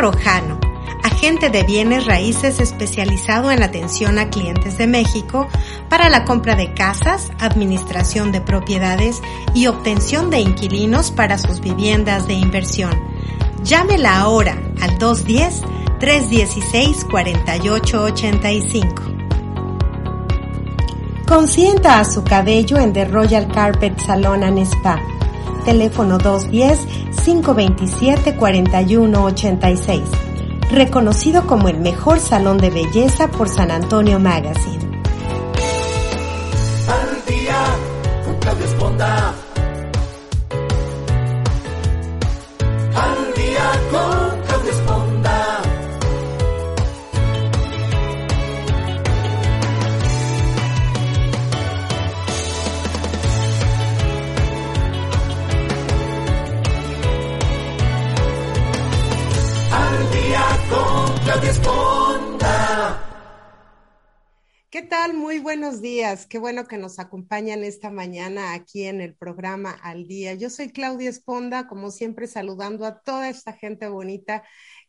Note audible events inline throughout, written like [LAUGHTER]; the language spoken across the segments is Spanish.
Rojano, agente de bienes raíces especializado en atención a clientes de México para la compra de casas, administración de propiedades y obtención de inquilinos para sus viviendas de inversión. Llámela ahora al 210-316-4885. Consienta a su cabello en The Royal Carpet Salon and Spa. Teléfono 210-527-4186. Reconocido como el mejor salón de belleza por San Antonio Magazine. Buenos días. Qué bueno que nos acompañan esta mañana aquí en el programa Al Día. Yo soy Claudia Esponda, como siempre saludando a toda esta gente bonita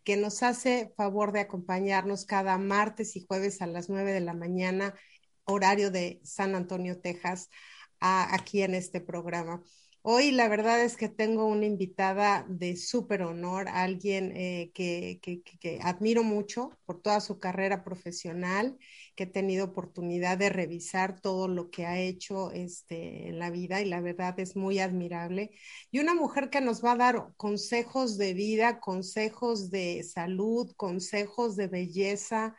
que nos hace favor de acompañarnos cada martes y jueves a las nueve de la mañana, horario de San Antonio, Texas, aquí en este programa. Hoy la verdad es que tengo una invitada de súper honor, alguien eh, que, que- que- admiro mucho por toda su carrera profesional, que he tenido oportunidad de revisar todo lo que ha hecho este, en la vida y la verdad es muy admirable. Y una mujer que nos va a dar consejos de vida, consejos de salud, consejos de belleza,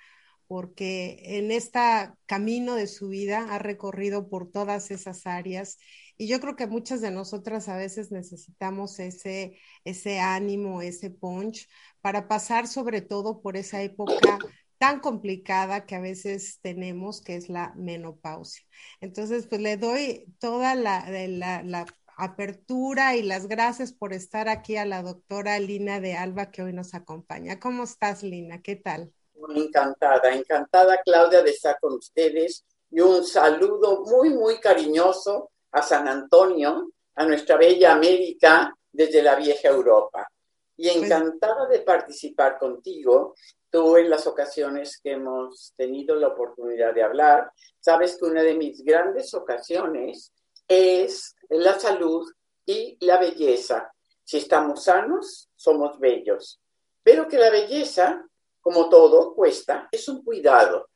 porque en este camino de su vida ha recorrido por todas esas áreas y yo creo que muchas de nosotras a veces necesitamos ese, ese ánimo, ese punch para pasar sobre todo por esa época tan complicada que a veces tenemos, que es la menopausia. Entonces, pues le doy toda la, la, la apertura y las gracias por estar aquí a la doctora Lina de Alba que hoy nos acompaña. ¿Cómo estás, Lina? ¿Qué tal? Encantada, encantada Claudia de estar con ustedes y un saludo muy, muy cariñoso a San Antonio, a nuestra bella América desde la vieja Europa. Y encantada de participar contigo. Tú en las ocasiones que hemos tenido la oportunidad de hablar, sabes que una de mis grandes ocasiones es la salud y la belleza. Si estamos sanos, somos bellos. Pero que la belleza como todo, cuesta, es un cuidado.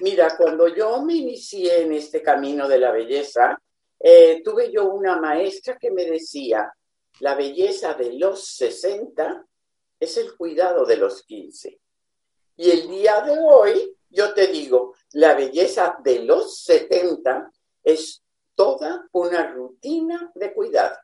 Mira, cuando yo me inicié en este camino de la belleza, eh, tuve yo una maestra que me decía, la belleza de los 60 es el cuidado de los 15. Y el día de hoy, yo te digo, la belleza de los 70 es toda una rutina de cuidado.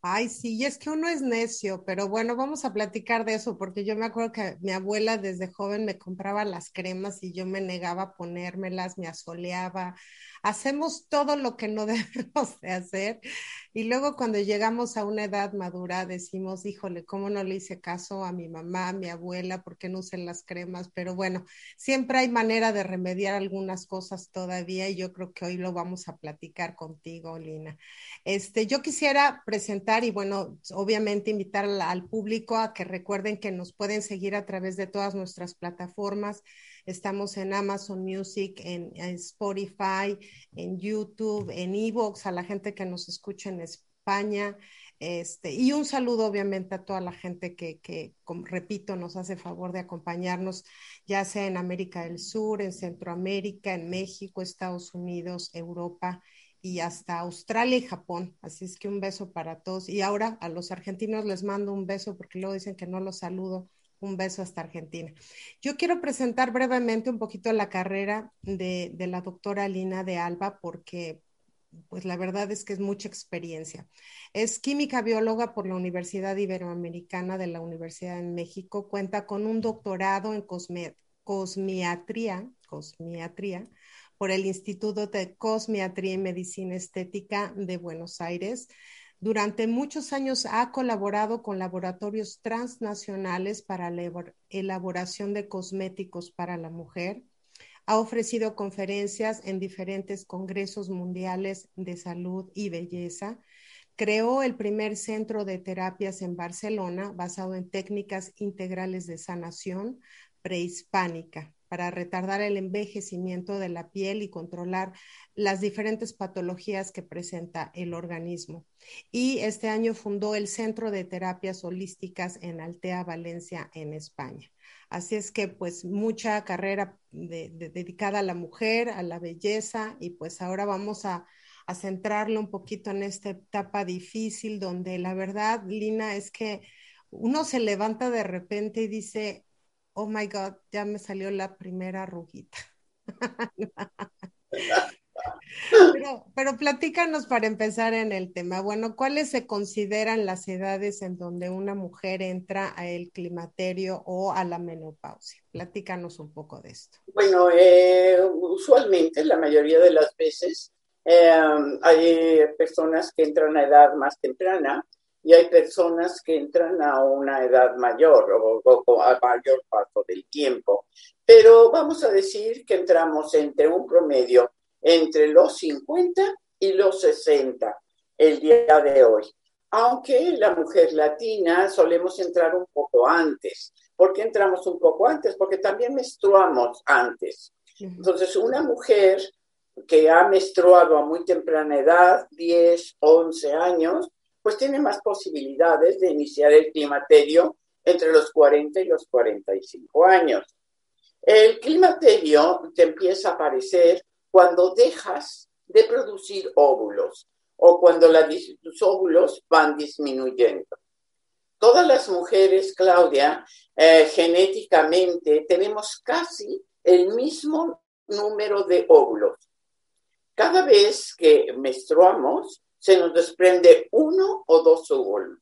Ay, sí, y es que uno es necio, pero bueno, vamos a platicar de eso, porque yo me acuerdo que mi abuela desde joven me compraba las cremas y yo me negaba a ponérmelas, me asoleaba. Hacemos todo lo que no [LAUGHS] debemos de hacer y luego cuando llegamos a una edad madura decimos, híjole, ¿cómo no le hice caso a mi mamá, a mi abuela? ¿Por qué no usé las cremas? Pero bueno, siempre hay manera de remediar algunas cosas todavía y yo creo que hoy lo vamos a platicar contigo, Lina. Este, yo quisiera presentar y bueno, obviamente invitar al, público a que recuerden que nos pueden seguir a través de todas nuestras plataformas. Estamos en Amazon Music, en, Spotify, en YouTube, en Evox, a la gente que nos escucha en España. Este, y un saludo obviamente a toda la gente que, que, repito, nos hace favor de acompañarnos, ya sea en América del Sur, en Centroamérica, en México, Estados Unidos, Europa y hasta Australia y Japón. Así es que un beso para todos. Y ahora a los argentinos les mando un beso porque luego dicen que no los saludo. Un beso hasta Argentina. Yo quiero presentar brevemente un poquito la carrera de, la doctora Lina de Alba porque pues la verdad es que es mucha experiencia. Es química bióloga por la Universidad Iberoamericana de la Universidad de México. Cuenta con un doctorado en cosme, cosmiatría, cosmiatría por el Instituto de Cosmiatría y Medicina Estética de Buenos Aires. Durante muchos años ha colaborado con laboratorios transnacionales para la elaboración de cosméticos para la mujer. Ha ofrecido conferencias en diferentes congresos mundiales de salud y belleza. creó el primer centro de terapias en Barcelona basado en técnicas integrales de sanación prehispánica para retardar el envejecimiento de la piel y controlar las diferentes patologías que presenta el organismo. Y este año fundó el Centro de Terapias Holísticas en Altea, Valencia, en España. Así es que pues mucha carrera dedicada a la mujer, a la belleza y pues ahora vamos a, centrarlo un poquito en esta etapa difícil donde la verdad, Lina, es que uno se levanta de repente y dice, oh my God, ya me salió la primera arruguita. [LAUGHS] pero, pero platícanos para empezar en el tema. Bueno, ¿cuáles se consideran las edades en donde una mujer entra al climaterio o a la menopausia? Platícanos un poco de esto. Bueno, eh, usualmente, la mayoría de las veces, eh, hay personas que entran a edad más temprana y hay personas que entran a una edad mayor o, a mayor paso del tiempo. Pero vamos a decir que entramos entre un promedio entre los 50 y los 60 el día de hoy. Aunque la mujer latina solemos entrar un poco antes. ¿Por qué entramos un poco antes? Porque también menstruamos antes. Entonces, una mujer que ha menstruado a muy temprana edad, 10, 11 años, pues tiene más posibilidades de iniciar el climaterio entre los 40 y los 45 años. El climaterio te empieza a aparecer cuando dejas de producir óvulos o cuando los óvulos van disminuyendo. Todas las mujeres, Claudia, eh, genéticamente tenemos casi el mismo número de óvulos. Cada vez que menstruamos, se nos desprende uno o dos óvulos.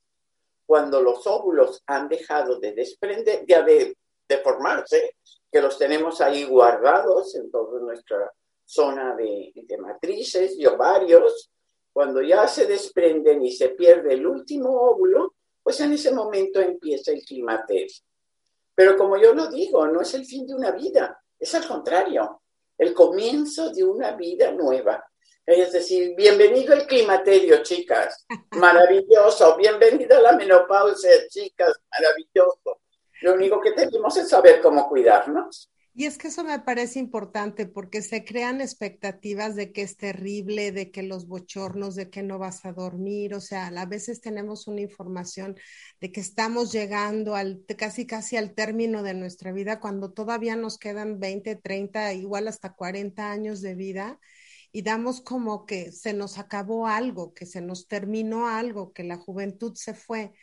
Cuando los óvulos han dejado de desprender, ya de, de formarse, que los tenemos ahí guardados en toda nuestra zona de, matrices y ovarios, cuando ya se desprenden y se pierde el último óvulo, pues en ese momento empieza el climaterio. Pero como yo lo digo, no es el fin de una vida, es al contrario, el comienzo de una vida nueva. Es decir, bienvenido al climaterio, chicas. Maravilloso. Bienvenido a la menopausia, chicas. Maravilloso. Lo único que tenemos es saber cómo cuidarnos. Y es que eso me parece importante porque se crean expectativas de que es terrible, de que los bochornos, de que no vas a dormir, o sea, a veces tenemos una información de que estamos llegando al casi casi al término de nuestra vida cuando todavía nos quedan 20, 30, igual hasta 40 años de vida y damos como que se nos acabó algo, que se nos terminó algo, que la juventud se fue.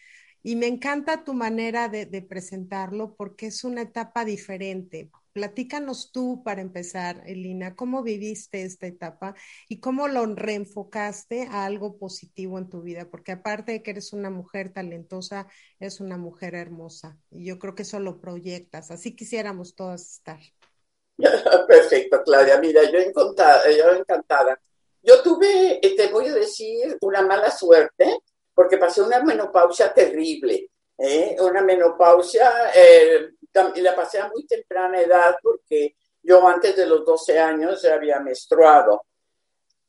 Y me encanta tu manera de, presentarlo porque es una etapa diferente. Platícanos tú para empezar, Elina, cómo viviste esta etapa y cómo lo reenfocaste a algo positivo en tu vida, porque aparte de que eres una mujer talentosa, eres una mujer hermosa y yo creo que eso lo proyectas. Así quisiéramos todas estar. [LAUGHS] Perfecto, Claudia. Mira, yo encantada, yo encantada. Yo tuve, eh, te voy a decir, una mala suerte porque pasé una menopausia terrible. ¿eh? Una menopausia, eh, la pasé a muy temprana edad porque yo antes de los 12 años ya había menstruado.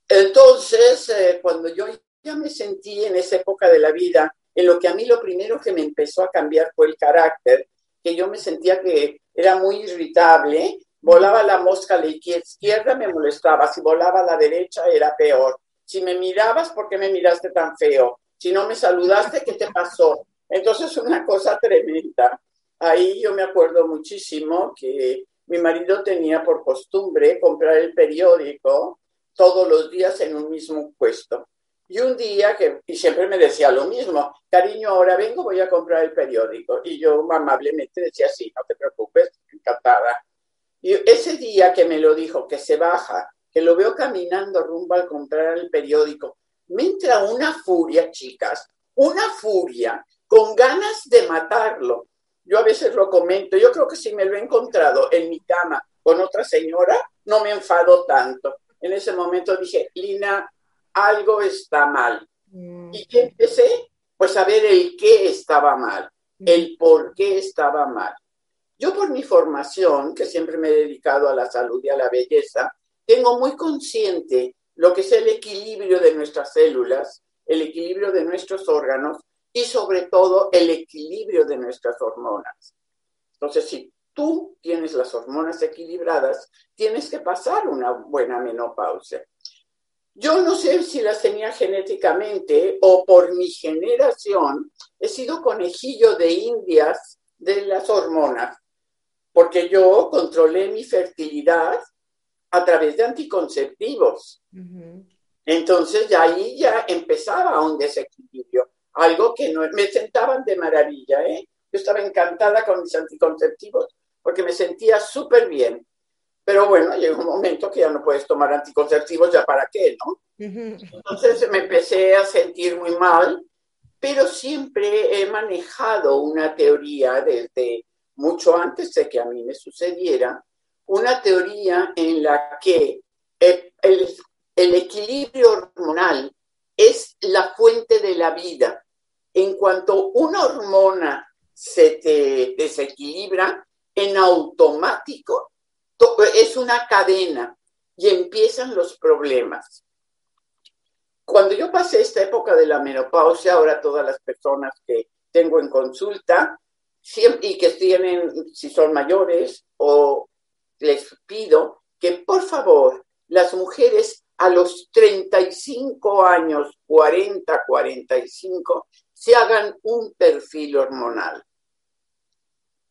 Entonces, eh, cuando yo ya me sentí en esa época de la vida, en lo que a mí lo primero que me empezó a cambiar fue el carácter, que yo me sentía que era muy irritable, Volaba la mosca a la izquierda, me molestaba. Si volaba a la derecha, era peor. Si me mirabas, ¿por qué me miraste tan feo? Si no me saludaste, ¿qué te pasó? Entonces, una cosa tremenda. Ahí yo me acuerdo muchísimo que mi marido tenía por costumbre comprar el periódico todos los días en un mismo puesto. Y un día que, y siempre me decía lo mismo, cariño, ahora vengo, voy a comprar el periódico. Y yo amablemente decía, sí, no te preocupes, encantada. Y ese día que me lo dijo, que se baja, que lo veo caminando rumbo al comprar el periódico, me entra una furia, chicas, una furia, con ganas de matarlo. Yo a veces lo comento, yo creo que si me lo he encontrado en mi cama con otra señora, no me enfado tanto. En ese momento dije, Lina, algo está mal. Mm. ¿Y qué empecé? Pues a ver el qué estaba mal, el por qué estaba mal. Yo por mi formación, que siempre me he dedicado a la salud y a la belleza, tengo muy consciente lo que es el equilibrio de nuestras células el equilibrio de nuestros órganos y sobre todo el equilibrio de nuestras hormonas. Entonces, si tú tienes las hormonas equilibradas, tienes que pasar una buena menopausia. Yo no sé si las tenía genéticamente o por mi generación he sido conejillo de indias de las hormonas, porque yo controlé mi fertilidad a través de anticonceptivos. Entonces ya ahí ya empezaba un desequilibrio, algo que no me sentaban de maravilla, ¿eh? Yo estaba encantada con mis anticonceptivos porque me sentía súper bien. Pero bueno, llegó un momento que ya no puedes tomar anticonceptivos, ya para qué, ¿no? Entonces me empecé a sentir muy mal, pero siempre he manejado una teoría desde mucho antes de que a mí me sucediera, una teoría en la que el, equilibrio hormonal es la fuente de la vida. En cuanto una hormona se desequilibra, en automático es una cadena y empiezan los problemas. Cuando yo pasé esta época de la menopausia, ahora todas las personas que tengo en consulta y que tienen, si son mayores, o les pido que por favor las mujeres a los 35 años, 40, 45, se hagan un perfil hormonal.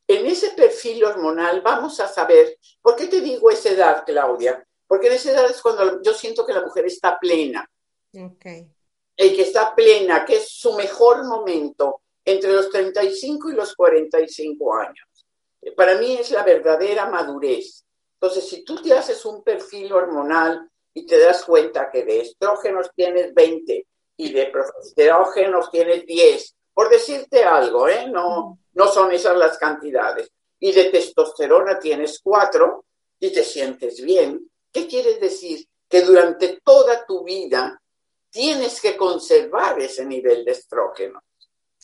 En ese perfil hormonal vamos a saber, ¿por qué te digo esa edad, Claudia? Porque en esa edad es cuando yo siento que la mujer está plena. Okay. El que está plena, que es su mejor momento entre los 35 y los 45 años. Para mí es la verdadera madurez. Entonces, si tú te haces un perfil hormonal y te das cuenta que de estrógenos tienes 20 y de progesterógenos tienes 10, por decirte algo, ¿eh? No, no son esas las cantidades. Y de testosterona tienes 4 y te sientes bien. ¿Qué quiere decir? Que durante toda tu vida tienes que conservar ese nivel de estrógeno.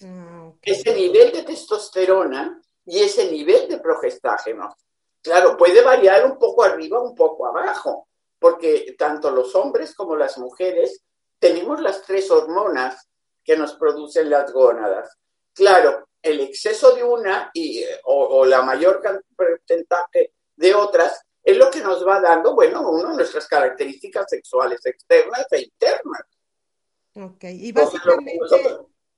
Ah, ese nivel de testosterona y ese nivel de progestágeno. Claro, puede variar un poco arriba, un poco abajo, porque tanto los hombres como las mujeres tenemos las tres hormonas que nos producen las gónadas. Claro, el exceso de una y, o, la mayor porcentaje de otras es lo que nos va dando, bueno, uno, nuestras características sexuales externas e internas. Ok, y básicamente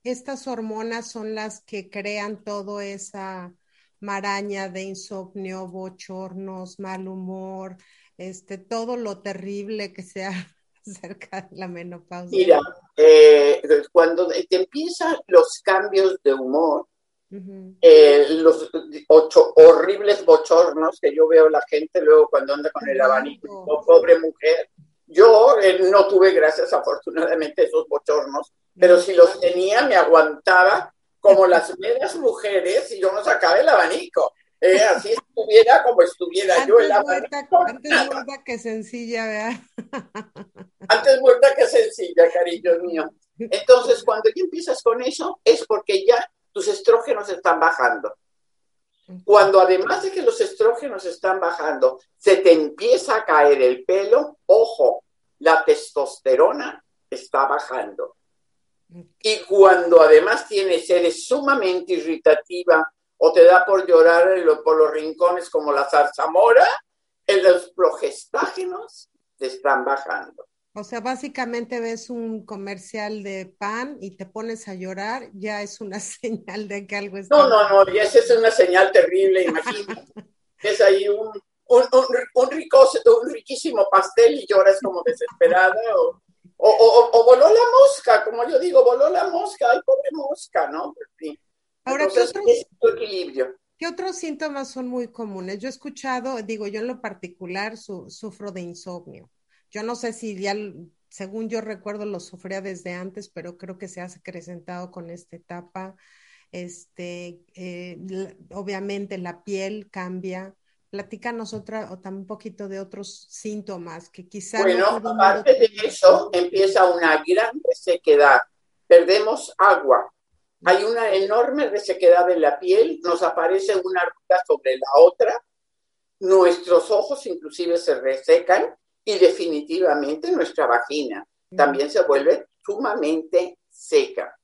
estas hormonas son las que crean toda esa maraña de insomnio, bochornos, mal humor, este, todo lo terrible que sea [LAUGHS] acerca de la menopausia. Mira, eh, cuando te empiezan los cambios de humor, eh, los ocho horribles bochornos que yo veo la gente luego cuando anda con el abanico, oh, pobre mujer. Yo eh, no tuve, gracias afortunadamente, esos bochornos, pero si los tenía me aguantaba como las medias mujeres y yo no sacaba el abanico. Eh, así estuviera como estuviera yo el abanico. antes muerta que sencilla, ¿verdad? [LAUGHS] antes muerta que sencilla, cariño mío. Entonces, cuando ya empiezas con eso, es porque ya tus estrógenos están bajando. Cuando además de que los estrógenos están bajando, se te empieza a caer el pelo, ojo, la testosterona está bajando. Y cuando además tienes, eres sumamente irritativa o te da por llorar por los rincones como la zarzamora, los progestágenos te están bajando. O sea, básicamente ves un comercial de pan y te pones a llorar, ya es una [LAUGHS] señal de que algo está... No, no, no, ya esa es una señal terrible, imagínate. [LAUGHS] es ahí un, un, un, riquísimo pastel y lloras como desesperada o, o, voló la mosca, como yo digo, voló la mosca, ay, pobre mosca, ¿no? Ahora, ¿qué otros, equilibrio. ¿qué otros síntomas son muy comunes? Yo he escuchado, digo, yo en lo particular sufro de insomnio yo no sé si ya, según yo recuerdo, lo sufría desde antes, pero creo que se ha acrecentado con esta etapa. Este, eh, obviamente la piel cambia. Platícanos otra, o también un poquito de otros síntomas que quizás. Bueno, aparte de eso, empieza una gran resequedad. Perdemos agua. Hay una enorme resequedad en la piel, nos aparece una arruga sobre la otra, nuestros ojos inclusive se resecan y definitivamente nuestra vagina también se vuelve sumamente seca.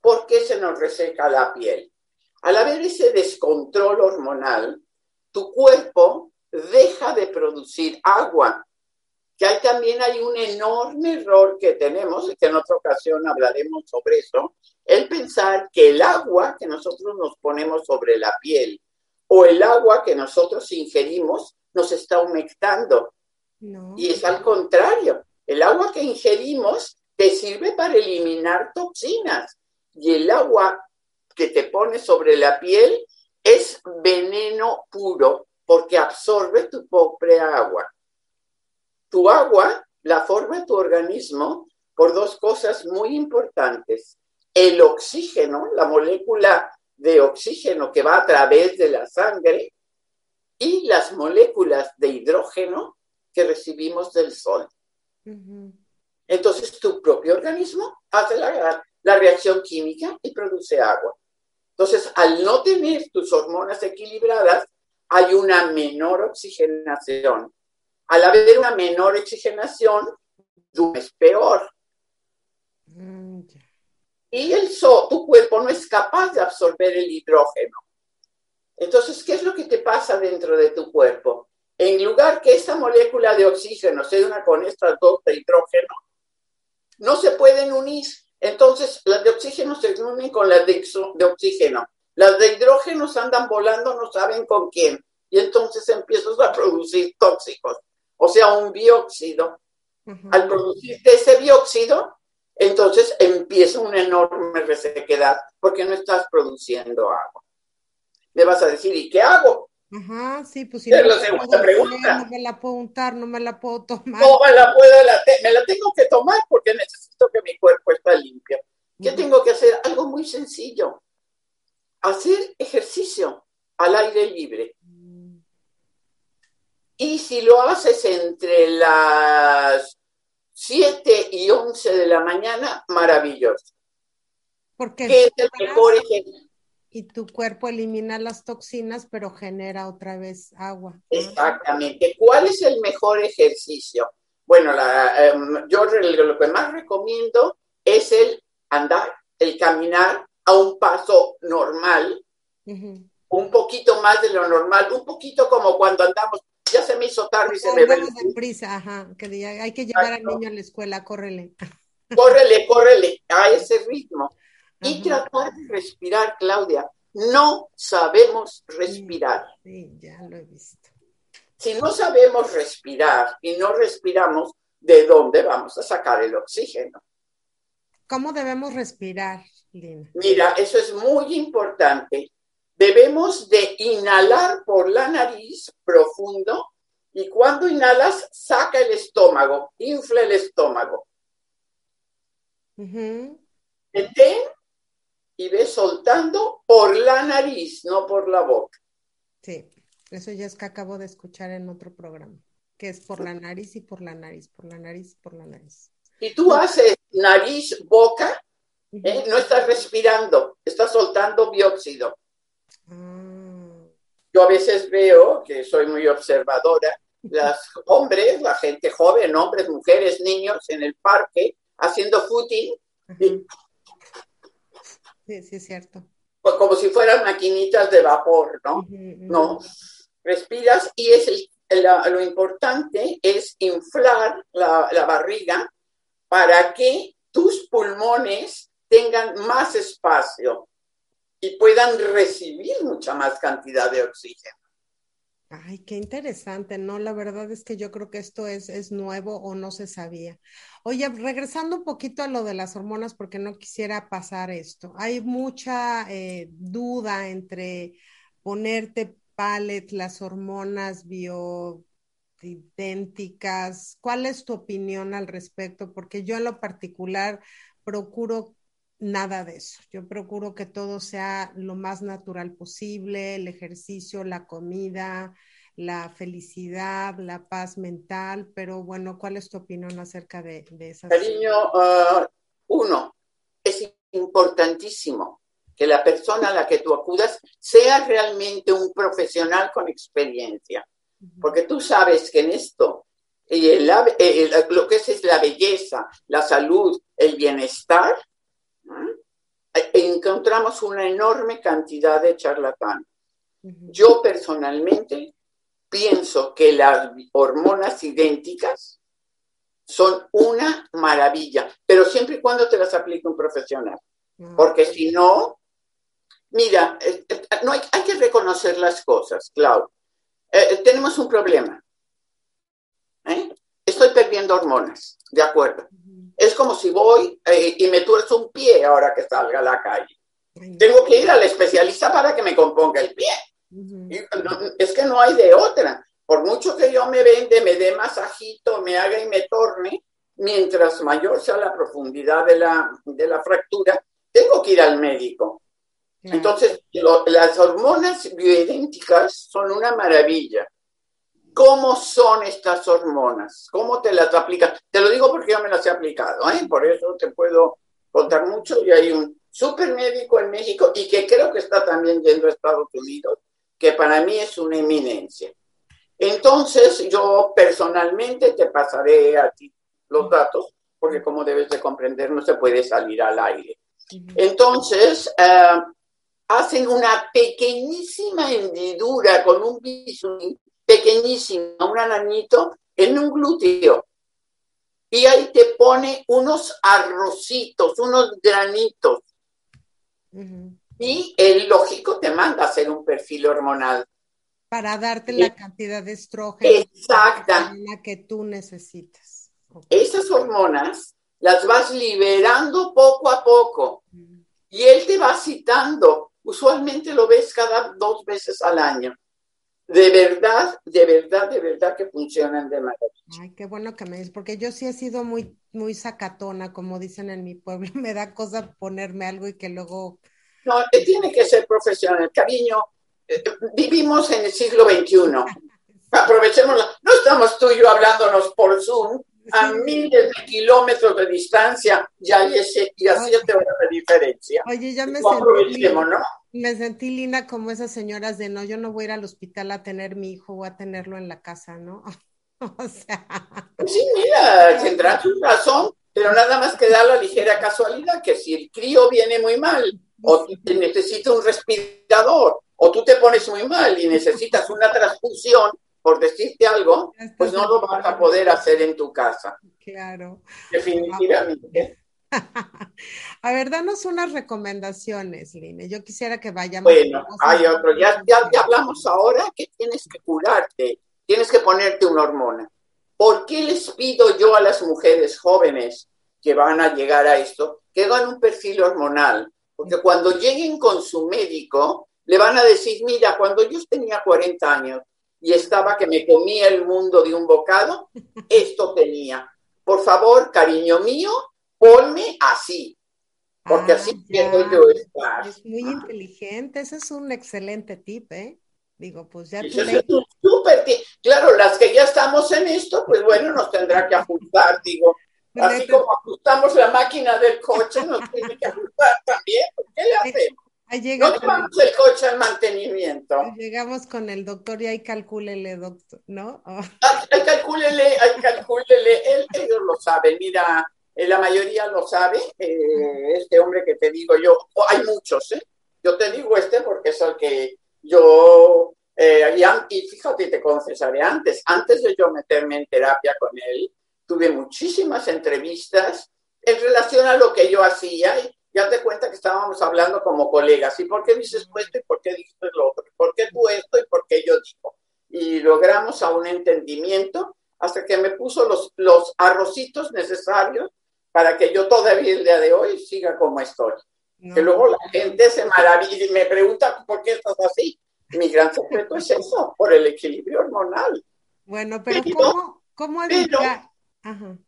¿Por qué se nos reseca la piel? Al haber ese descontrol hormonal, tu cuerpo deja de producir agua. Que hay también hay un enorme error que tenemos, y que en otra ocasión hablaremos sobre eso, el pensar que el agua que nosotros nos ponemos sobre la piel o el agua que nosotros ingerimos nos está humectando. Y es al contrario, el agua que ingerimos te sirve para eliminar toxinas y el agua que te pones sobre la piel es veneno puro porque absorbe tu propia agua. Tu agua la forma tu organismo por dos cosas muy importantes. El oxígeno, la molécula de oxígeno que va a través de la sangre y las moléculas de hidrógeno que recibimos del sol. Entonces tu propio organismo hace la, la reacción química y produce agua. Entonces, al no tener tus hormonas equilibradas, hay una menor oxigenación. Al haber una menor oxigenación, es peor. Mm, y el so, tu cuerpo no es capaz de absorber el hidrógeno. Entonces, ¿qué es lo que te pasa dentro de tu cuerpo? En lugar que esta molécula de oxígeno se una con estas dos de hidrógeno, no se pueden unir. Entonces, las de oxígeno se unen con las de, oxígeno. Las de hidrógeno andan volando, no saben con quién. Y entonces empiezas a producir tóxicos, o sea, un bióxido. Al producir ese bióxido, entonces empieza una enorme resequedad porque no estás produciendo agua. Me vas a decir, ¿y qué hago? Ajá, sí, pues si no, la segunda pregunta. no me la puedo untar, no me la puedo tomar. No me la puedo, me la tengo que tomar porque necesito que mi cuerpo esté limpio. ¿Qué tengo que hacer? Algo muy sencillo. Hacer ejercicio al aire libre. Mm. Y si lo haces entre las 7 y 11 de la mañana, maravilloso. Porque ¿Qué es el mejor ejercicio? Y tu cuerpo elimina las toxinas, pero genera otra vez agua. Exactamente. ¿Cuál es el mejor ejercicio? Bueno, la, em, yo lo que más recomiendo es el andar, el caminar a un paso normal, un poquito más de lo normal, un poquito como cuando andamos, ya se me hizo tarde y se me ve. prisa, ajá, que hay que llevar al niño a la escuela, córrele. Córrele, córrele, a ese ritmo y tratar de respirar, Claudia. No sabemos respirar. Sí, ya lo he visto. Si no sabemos respirar y no respiramos, ¿de dónde vamos a sacar el oxígeno? ¿Cómo debemos respirar, Lina? Mira, eso es muy importante. Debemos de inhalar por la nariz profundo y cuando inhalas, saca el estómago, infla el estómago. Detén y ves soltando por la nariz, no por la boca. Sí, eso ya es que acabo de escuchar en otro programa, que es por la nariz y por la nariz, por la nariz, por la nariz. Si tú haces nariz, boca, ¿eh? no estás respirando, estás soltando bióxido. Ah. Yo a veces veo, que soy muy observadora, las hombres, la gente joven, hombres, mujeres, niños en el parque haciendo footing y Sí, sí, es cierto. Pues como si fueran maquinitas de vapor, ¿no? No, respiras y es lo importante es inflar la, la barriga para que tus pulmones tengan más espacio y puedan recibir mucha más cantidad de oxígeno. Ay, qué interesante, ¿no? La verdad es que yo creo que esto es, es nuevo o no se sabía. Oye, regresando un poquito a lo de las hormonas, porque no quisiera pasar esto. Hay mucha eh, duda entre ponerte pallet, las hormonas bioidénticas. ¿Cuál es tu opinión al respecto? Porque yo en lo particular procuro nada de eso. Yo procuro que todo sea lo más natural posible, el ejercicio, la comida, la felicidad, la paz mental, pero bueno, ¿cuál es tu opinión acerca de, de esas? Cariño, uh, uno, es importantísimo que la persona a la que tú acudas sea realmente un profesional con experiencia, porque tú sabes que en esto, y lo que es, es la belleza, la salud, el bienestar, encontramos una enorme cantidad de charlatanes. Yo personalmente pienso que las hormonas idénticas son una maravilla, pero siempre y cuando te las aplique un profesional. Porque si no, mira, eh, eh, no hay, que reconocer las cosas, Clau. Eh, tenemos un problema. Estoy perdiendo hormonas, de acuerdo. Es como si voy y me tuerzo un pie ahora que salga a la calle. Tengo que ir al especialista para que me componga el pie. es que no hay de otra. Por mucho que yo me vende, me dé masajito, me haga y me torne, mientras mayor sea la profundidad de la, de la fractura, tengo que ir al médico. Entonces, las hormonas bioidénticas son una maravilla. ¿Cómo son estas hormonas? ¿Cómo te las aplican? Te lo digo porque yo me las he aplicado, ¿eh? por eso te puedo contar mucho. Y hay un super médico en México y que creo que está también yendo a Estados Unidos, que para mí es una eminencia. Entonces, yo personalmente te pasaré a ti los datos, porque como debes de comprender, no se puede salir al aire. Entonces, eh, hacen una pequeñísima hendidura con un bisturí pequeñísimo, un ananito, en un glúteo. Y ahí te pone unos arrocitos, unos granitos. Y el lógico te manda a hacer un perfil hormonal. Para darte la cantidad de estrógeno Exacta. que tú necesitas. Esas hormonas las vas liberando poco a poco. Y él te va citando. Usualmente lo ves cada dos veces al año. De verdad, de verdad, de verdad que funcionan de maravilla. Ay, qué bueno que me dices, porque yo sí he sido muy, muy sacatona, como dicen en mi pueblo. [LAUGHS] Me da cosa ponerme algo y que luego. No, tiene que ser profesional. Cariño, eh, vivimos en el siglo XXI. [LAUGHS] Aprovechémoslo. No estamos tú y yo hablándonos por Zoom a miles de kilómetros de distancia ya y, ese, y a siete horas de diferencia. Oye, ya me sentí, ¿no? Me sentí linda como esas señoras de no, yo no voy a ir al hospital a tener mi hijo, voy a tenerlo en la casa, ¿no? [LAUGHS] o sea. Sí, mira, tendrá su razón, pero nada más que da la ligera casualidad que si el crío viene muy mal o necesita un respirador o tú te pones muy mal y necesitas una transfusión, por decirte algo, pues no lo vas a poder hacer en tu casa. Claro. Definitivamente. [LAUGHS] A ver, danos unas recomendaciones, Line. Yo quisiera que vayamos. Bueno, hay otro. Ya, ya, ya, hablamos ahora que tienes que curarte, tienes que ponerte una hormona. ¿Por qué les pido yo a las mujeres jóvenes que van a llegar a esto que hagan un perfil hormonal? Porque cuando lleguen con su médico, le van a decir, mira, cuando yo tenía 40 años y estaba que me comía el mundo de un bocado, [LAUGHS] esto tenía. Por favor, cariño mío, ponme así, porque así ah, quiero yo estar. Es muy inteligente, ese es un excelente tip, ¿eh? Digo, pues ya tú es un súper Claro, las que ya estamos en esto, pues bueno, nos tendrá que ajustar, digo. Pues así como ajustamos la máquina del coche, nos [LAUGHS] tiene que ajustar también. ¿Qué le hacemos? no llevamos el coche al mantenimiento. Llegamos con el doctor y ahí calcúlele, doctor, ¿no? Oh. [LAUGHS] Ahí calcúlele, ahí calcúlele, él, ellos lo saben, mira, eh, la mayoría lo sabe, eh, este hombre que te digo yo, hay muchos, ¿eh? Yo te digo este porque es el que yo, eh, y, y fíjate, te confesaré antes, antes de yo meterme en terapia con él, tuve muchísimas entrevistas en relación a lo que yo hacía ya te cuenta que estábamos hablando como colegas. ¿Y por qué dices esto y por qué dices lo otro? ¿Por qué tú esto y por qué yo digo? Y logramos a un entendimiento hasta que me puso los, los arrocitos necesarios para que yo todavía el día de hoy siga como estoy. Que luego la gente se maravilla y me pregunta por qué estás así. Mi gran secreto es eso, por el equilibrio hormonal. Bueno, pero, ¿cómo, cómo pero, Ajá.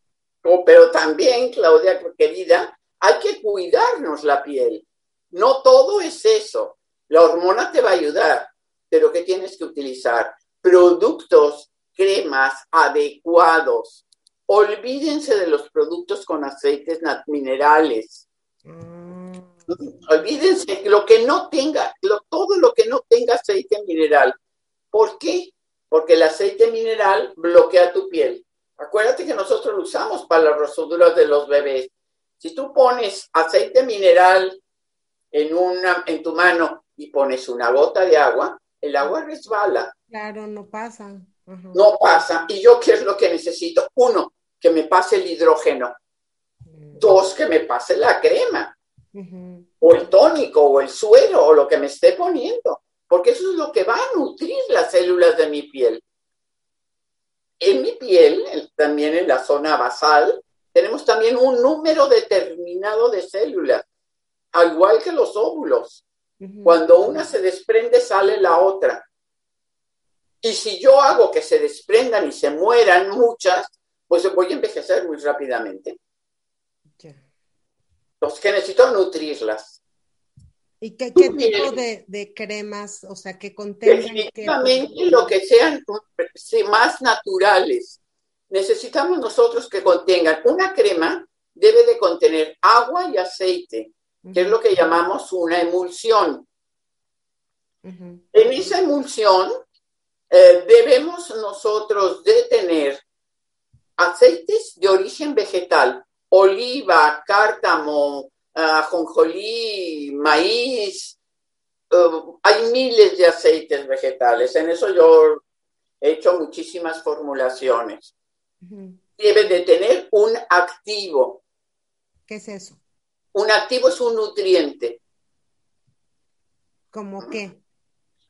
pero también, Claudia, querida, hay que cuidarnos la piel. No todo es eso. La hormona te va a ayudar, pero ¿qué tienes que utilizar? Productos, cremas adecuados. Olvídense de los productos con aceites minerales. Mm. Olvídense lo que no tenga, todo lo que no tenga aceite mineral. ¿Por qué? Porque el aceite mineral bloquea tu piel. Acuérdate que nosotros lo usamos para las rosaduras de los bebés Si tú pones aceite mineral en, una, en tu mano y pones una gota de agua, el agua resbala. Claro, no pasa. No pasa. ¿Y yo qué es lo que necesito? Uno, que me pase el hidrógeno. Mm. Dos, que me pase la crema. O el tónico, o el suero, o lo que me esté poniendo. Porque eso es lo que va a nutrir las células de mi piel. En mi piel, también en la zona basal, tenemos también un número determinado de células, al igual que los óvulos. Cuando una se desprende, sale la otra. Y si yo hago que se desprendan y se mueran muchas, pues voy a envejecer muy rápidamente. Los que necesito nutrirlas. ¿Y qué, tipo de, cremas, o sea, que contengan? Definitivamente lo que sean más naturales. Necesitamos nosotros que contengan una crema, debe de contener agua y aceite, que es lo que llamamos una emulsión. En esa emulsión eh, debemos nosotros de tener aceites de origen vegetal, oliva, cártamo, ajonjolí, maíz, eh, hay miles de aceites vegetales. En eso yo he hecho muchísimas formulaciones. Debe de tener un activo. ¿Qué es eso? Un activo es un nutriente. ¿Cómo qué?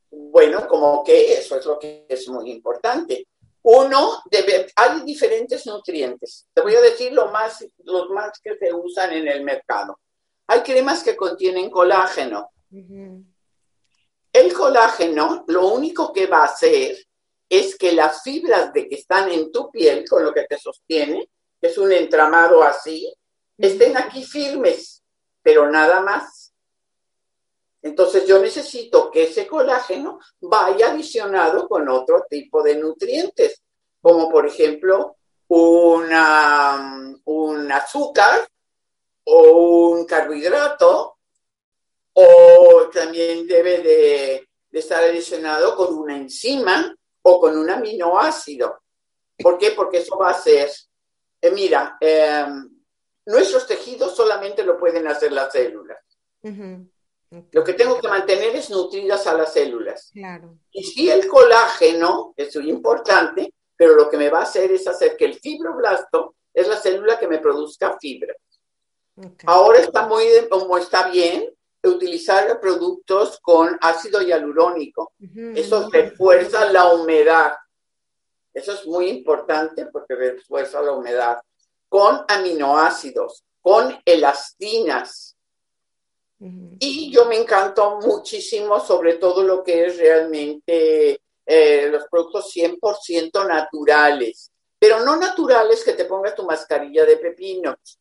Bueno, como que eso es lo que es muy importante. Uno, debe, hay diferentes nutrientes. Te voy a decir lo más, los más que se usan en el mercado. Hay cremas que contienen colágeno. El colágeno lo único que va a hacer es que las fibras de que están en tu piel, con lo que te sostiene, es un entramado así, estén aquí firmes, pero nada más. Entonces yo necesito que ese colágeno vaya adicionado con otro tipo de nutrientes, como por ejemplo un azúcar o un carbohidrato, o también debe de, estar adicionado con una enzima o con un aminoácido. ¿Por qué? Porque eso va a ser, eh, mira, em, nuestros tejidos solamente lo pueden hacer las células. Lo que tengo que mantener es nutridas a las células. Claro. Y si el colágeno es muy importante, pero lo que me va a hacer es hacer que el fibroblasto es la célula que me produzca fibra. Ahora está muy, como está bien, utilizar productos con ácido hialurónico. Eso refuerza la humedad. Eso es muy importante porque refuerza la humedad. Con aminoácidos, con elastinas. Y yo me encantó muchísimo sobre todo lo que es realmente eh, los productos 100% naturales, pero no naturales que te pongas tu mascarilla de pepinos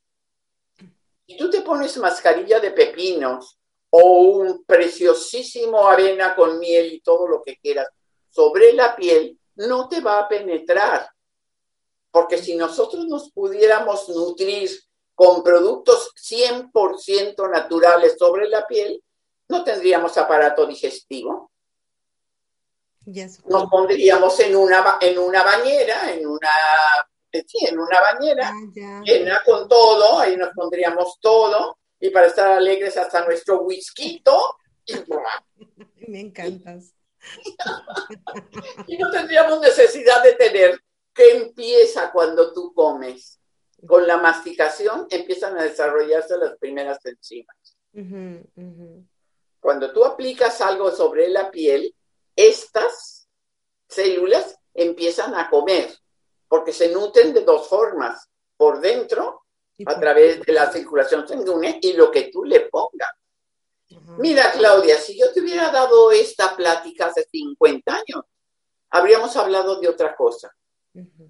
si tú te pones mascarilla de pepinos o un preciosísimo avena con miel y todo lo que quieras sobre la piel, no te va a penetrar. Porque si nosotros nos pudiéramos nutrir con productos 100% naturales sobre la piel, no tendríamos aparato digestivo. Nos pondríamos en una, en una bañera, en una sí, en una bañera ah, llena con todo, ahí nos pondríamos todo, y para estar alegres hasta nuestro whisky. [LAUGHS] Me encantas. [LAUGHS] y no tendríamos necesidad de tener que empieza cuando tú comes. Con la masticación empiezan a desarrollarse las primeras enzimas. Cuando tú aplicas algo sobre la piel, estas células empiezan a comer porque se nutren de dos formas, por dentro, a través de la circulación sanguínea, y lo que tú le pongas. Mira, Claudia, si yo te hubiera dado esta plática hace 50 años, habríamos hablado de otra cosa.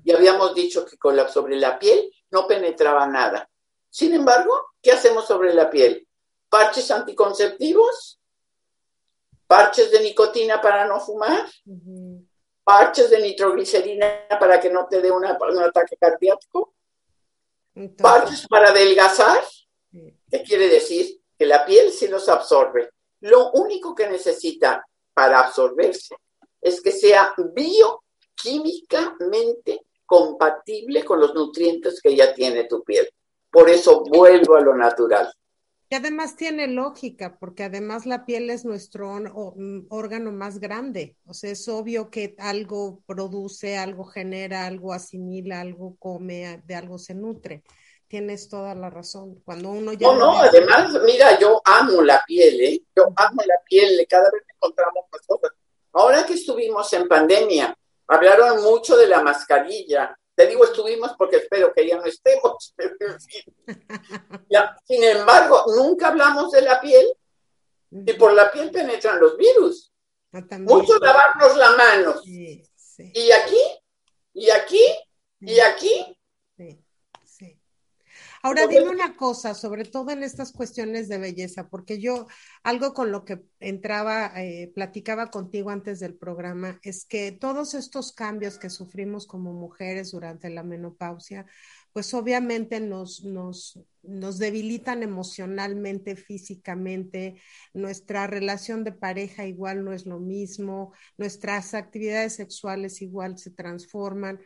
Y habíamos dicho que con la, sobre la piel no penetraba nada. Sin embargo, ¿qué hacemos sobre la piel? Parches anticonceptivos, parches de nicotina para no fumar, parches de nitroglicerina para que no te dé un ataque cardíaco, parches para adelgazar, ¿qué quiere decir? Que la piel sí los absorbe. Lo único que necesita para absorberse es que sea bioquímicamente compatible con los nutrientes que ya tiene tu piel. Por eso vuelvo a lo natural. Y además tiene lógica, porque además la piel es nuestro mm, órgano más grande. O sea, es obvio que algo produce, algo genera, algo asimila, algo come, de algo se nutre. Tienes toda la razón. Cuando uno ya. No, no, además, mira, yo amo la piel, ¿eh? Yo amo la piel, cada vez encontramos más cosas. Ahora que estuvimos en pandemia, hablaron mucho de la mascarilla, te digo estuvimos porque espero que ya no estemos. [LAUGHS] sin embargo, nunca hablamos de la piel y por la piel penetran los virus. Ah, Mucho lavarnos la mano. Y aquí, y aquí, y aquí, Ahora dime una cosa, sobre todo en estas cuestiones de belleza, porque yo algo con lo que entraba, eh, platicaba contigo antes del programa, es que todos estos cambios que sufrimos como mujeres durante la menopausia, pues obviamente nos, nos, nos debilitan emocionalmente, físicamente, nuestra relación de pareja igual no es lo mismo, nuestras actividades sexuales igual se transforman.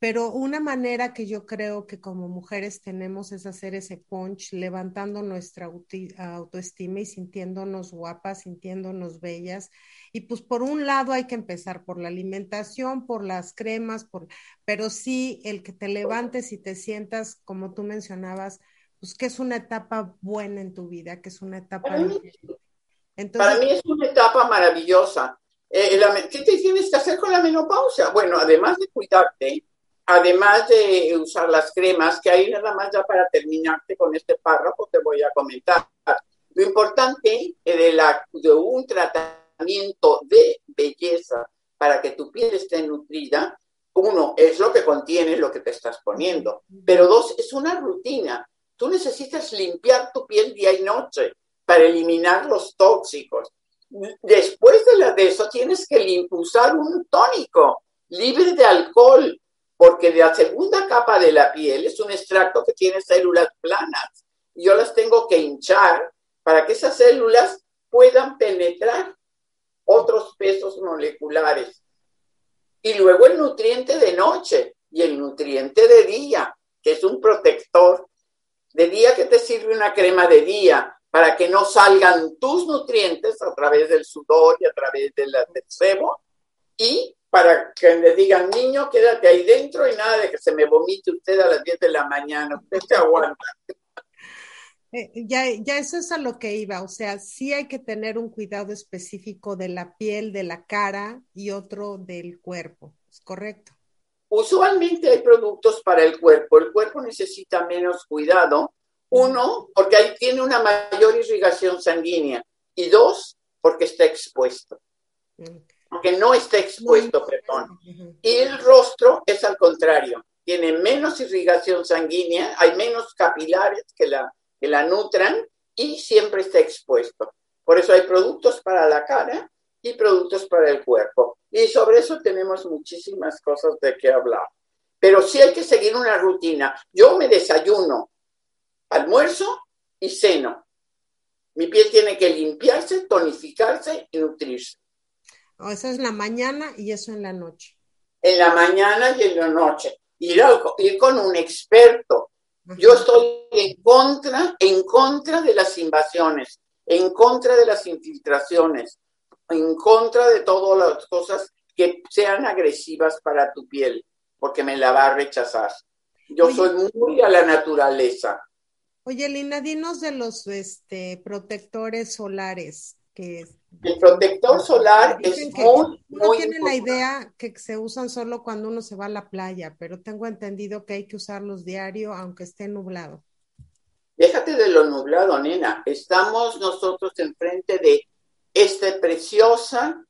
Pero una manera que yo creo que como mujeres tenemos es hacer ese punch, levantando nuestra autoestima y sintiéndonos guapas, sintiéndonos bellas. Y pues por un lado hay que empezar por la alimentación, por las cremas, por, pero sí el que te levantes y te sientas, como tú mencionabas, pues que es una etapa buena en tu vida, que es una etapa... Para mí, Entonces, para mí es una etapa maravillosa. Eh, ¿Qué te tienes que hacer con la menopausia? Bueno, además de cuidarte, además de usar las cremas, que ahí nada más ya para terminarte con este párrafo te voy a comentar. Lo importante de, la, de un tratamiento de belleza para que tu piel esté nutrida, uno, es lo que contiene lo que te estás poniendo, pero dos, es una rutina. Tú necesitas limpiar tu piel día y noche para eliminar los tóxicos. Después de, la, de eso tienes que usar un tónico libre de alcohol, porque la segunda capa de la piel es un extracto que tiene células planas. Yo las tengo que hinchar para que esas células puedan penetrar otros pesos moleculares. Y luego el nutriente de noche y el nutriente de día, que es un protector. De día que te sirve una crema de día para que no salgan tus nutrientes a través del sudor y a través del sebo. Y para que le digan, niño, quédate ahí dentro y nada de que se me vomite usted a las 10 de la mañana, usted se aguanta. [LAUGHS] Eh, ya, ya eso es a lo que iba, o sea, sí hay que tener un cuidado específico de la piel, de la cara y otro del cuerpo, ¿es correcto? Usualmente hay productos para el cuerpo, el cuerpo necesita menos cuidado, uno, porque ahí tiene una mayor irrigación sanguínea y dos, porque está expuesto aunque no está expuesto, perdón. Y el rostro es al contrario, tiene menos irrigación sanguínea, hay menos capilares que la, que la nutran y siempre está expuesto. Por eso hay productos para la cara y productos para el cuerpo. Y sobre eso tenemos muchísimas cosas de qué hablar. Pero sí hay que seguir una rutina. Yo me desayuno, almuerzo y ceno. Mi piel tiene que limpiarse, tonificarse y nutrirse. O eso es la mañana y eso en la noche. En la mañana y en la noche. Ir, ir con un experto. Yo estoy en contra, en contra de las invasiones, en contra de las infiltraciones, en contra de todas las cosas que sean agresivas para tu piel, porque me la va a rechazar. Yo soy muy a la naturaleza. Oye, Lina, dinos de los este, protectores solares que el protector solar es muy, No tienen la idea que se usan solo cuando uno se va a la playa, pero tengo entendido que hay que usarlos diario aunque esté nublado. Déjate de lo nublado, nena. Estamos nosotros enfrente de este preciosa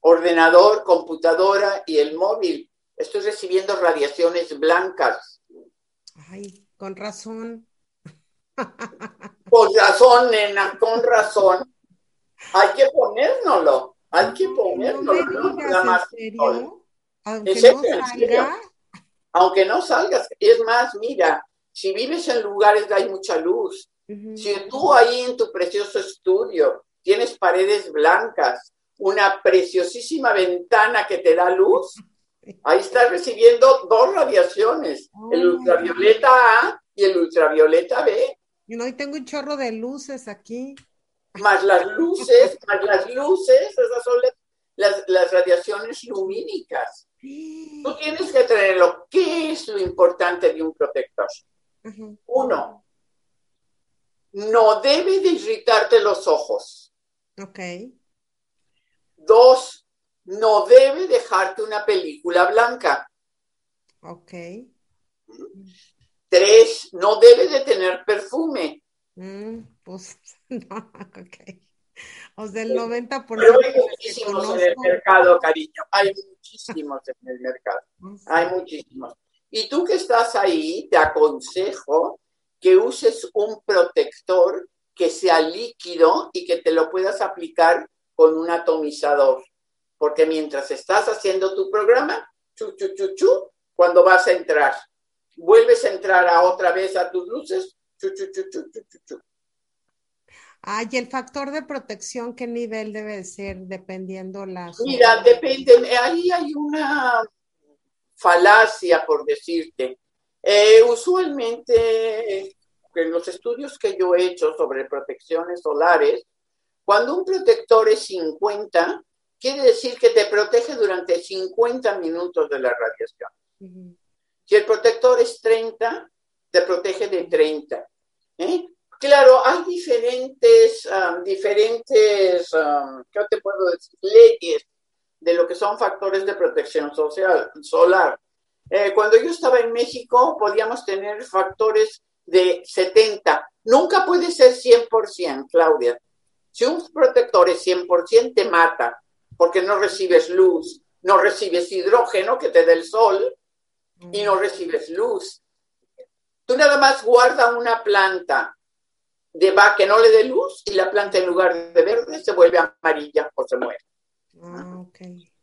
ordenador, computadora y el móvil. Estoy recibiendo radiaciones blancas. Ay, con razón. [LAUGHS] Con razón, nena, con razón. Hay que ponérnoslo, hay que ponérnoslo. No Aunque no salga. Aunque no salgas, es más, mira, si vives en lugares donde hay mucha luz, si tú ahí en tu precioso estudio tienes paredes blancas, una preciosísima ventana que te da luz, [LAUGHS] ahí estás recibiendo dos radiaciones, el ultravioleta A y el ultravioleta B. Y no, y tengo un chorro de luces aquí. Más las luces, más las luces, esas son las, las, radiaciones lumínicas. Tú tienes que tenerlo. ¿Qué es lo importante de un protector? Uno, no debe de irritarte los ojos. Ok. Dos, no debe dejarte una película blanca. Ok. Tres, no debe de tener perfume. Mm, pues [LAUGHS] no, ok. O sea, el 90%. Pero hay muchísimos en el mercado, cariño. Hay muchísimos en el mercado. [LAUGHS] Hay muchísimos. Y tú que estás ahí, te aconsejo que uses un protector que sea líquido y que te lo puedas aplicar con un atomizador. Porque mientras estás haciendo tu programa, chu, chu, chu, chu, cuando vas a entrar, vuelves a entrar a otra vez a tus luces, chu, chu, chu, chu, chu, chu. Ah, y el factor de protección, ¿qué nivel debe ser dependiendo la... Mira, depende, ahí hay una falacia, por decirte. Eh, usualmente, en los estudios que yo he hecho sobre protecciones solares, cuando un protector es 50, quiere decir que te protege durante 50 minutos de la radiación. Si el protector es 30, te protege de 30. ¿eh? Claro, hay diferentes, um, diferentes, um, ¿qué te puedo decir? Leyes de lo que son factores de protección social, solar. Eh, cuando yo estaba en México, podíamos tener factores de 70. Nunca puede ser 100%, Claudia. Si un protector es 100%, te mata, porque no recibes luz, no recibes hidrógeno que te dé el sol y no recibes luz. Tú nada más guarda una planta de va que no le dé luz y la planta en lugar de verde se vuelve amarilla o se muere. Ah,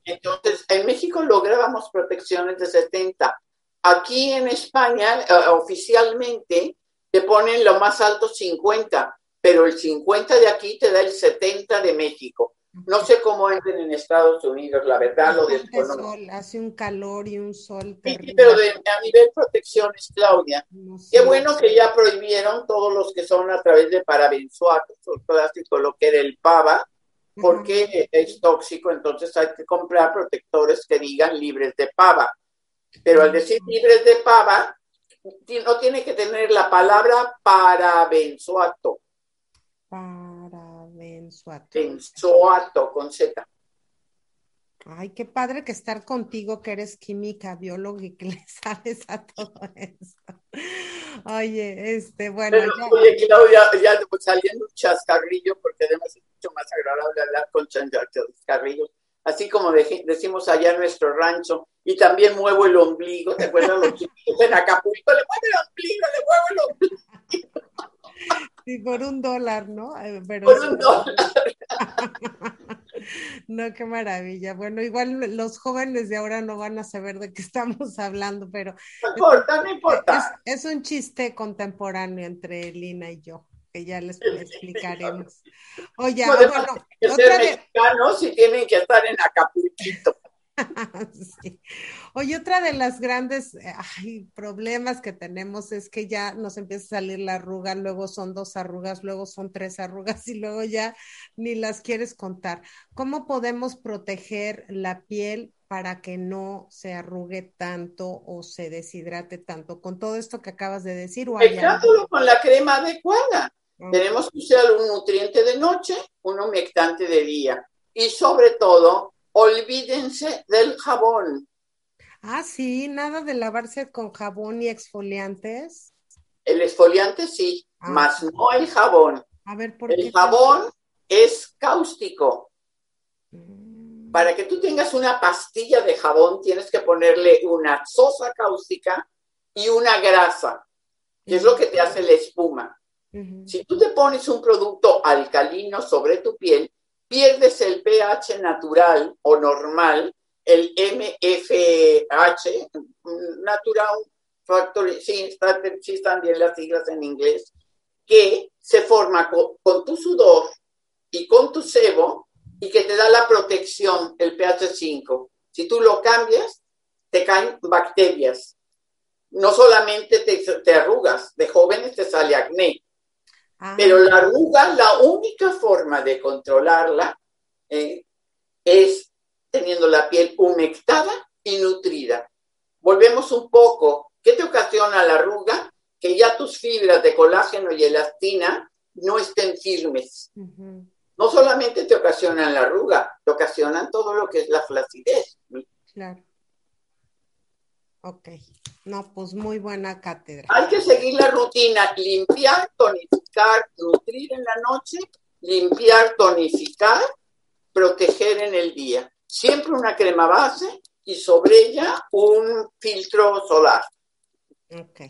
Entonces, en México lográbamos protecciones de 70. Aquí en España, eh, oficialmente, te ponen lo más alto 50, pero el 50 de aquí te da el 70 de México. No sé cómo entren en Estados Unidos, la verdad lo desconozco. Hace un calor y un sol terrible. pero a nivel protecciones, Claudia, qué bueno que ya prohibieron todos los que son a través de parabenzoatos, plástico, lo que era el pava, porque es tóxico, entonces hay que comprar protectores que digan libres de pava. Pero al decir libres de pava, no tiene que tener la palabra parabenzoato. Parabenzoato. Benzoato con Z. Ay, qué padre que estar contigo, que eres química, bióloga y que [LAUGHS] le sabes a todo eso. Oye, este, bueno. Oye, Claudia, ya saliendo un chascarrillo, porque además es mucho más agradable hablar con chascarrillos así como decimos allá en nuestro rancho, y también muevo el ombligo, ¿te acuerdas los chiquitos en Acapulco? Le muevo el ombligo, le muevo el ombligo. [LAUGHS] Sí, por un dólar, ¿no? Eh, por un dólar. [LAUGHS] No, qué maravilla. Bueno, igual los jóvenes de ahora no van a saber de qué [LAUGHS] estamos hablando, pero... No importa, no importa. Es, es un chiste contemporáneo entre Lina y yo que ya les explicaremos. Oye, bueno, otra de... mexicanos y tienen que estar en Acapulquito. [LAUGHS] Oye, otra de las grandes problemas que tenemos es que ya nos empieza a salir la arruga, luego son dos arrugas, luego son tres arrugas [LAUGHS] y luego ya ni las quieres contar. ¿Cómo podemos proteger la piel para que no se arrugue tanto o se deshidrate tanto con todo esto que acabas de decir? O con la crema adecuada. Tenemos que usar un nutriente de noche, un humectante de día. Y sobre todo, olvídense del jabón. Ah, sí, nada de lavarse con jabón y exfoliantes. El exfoliante sí, ah. más no el jabón. A ver, ¿por el jabón es cáustico. Mm. Para que tú tengas una pastilla de jabón, tienes que ponerle una sosa cáustica y una grasa, que es lo que te hace la espuma. Si tú te pones un producto alcalino sobre tu piel, pierdes el pH natural o normal, el MFH, natural factor, sí, están bien las siglas en inglés, que se forma con, tu sudor y con tu sebo y que te da la protección, el pH 5. Si tú lo cambias, te caen bacterias. no solamente te, te arrugas, de jóvenes te sale acné. Ah, Pero la arruga, la única forma de controlarla eh, es teniendo la piel humectada y nutrida. Volvemos un poco. ¿Qué te ocasiona la arruga? Que ya tus fibras de colágeno y elastina no estén firmes. No solamente te ocasionan la arruga, te ocasionan todo lo que es la flacidez. claro. Ok. No, pues muy buena cátedra. Hay que seguir la rutina, limpiar, tonificar, nutrir en la noche, limpiar, tonificar, proteger en el día. Siempre una crema base y sobre ella un filtro solar. Ok.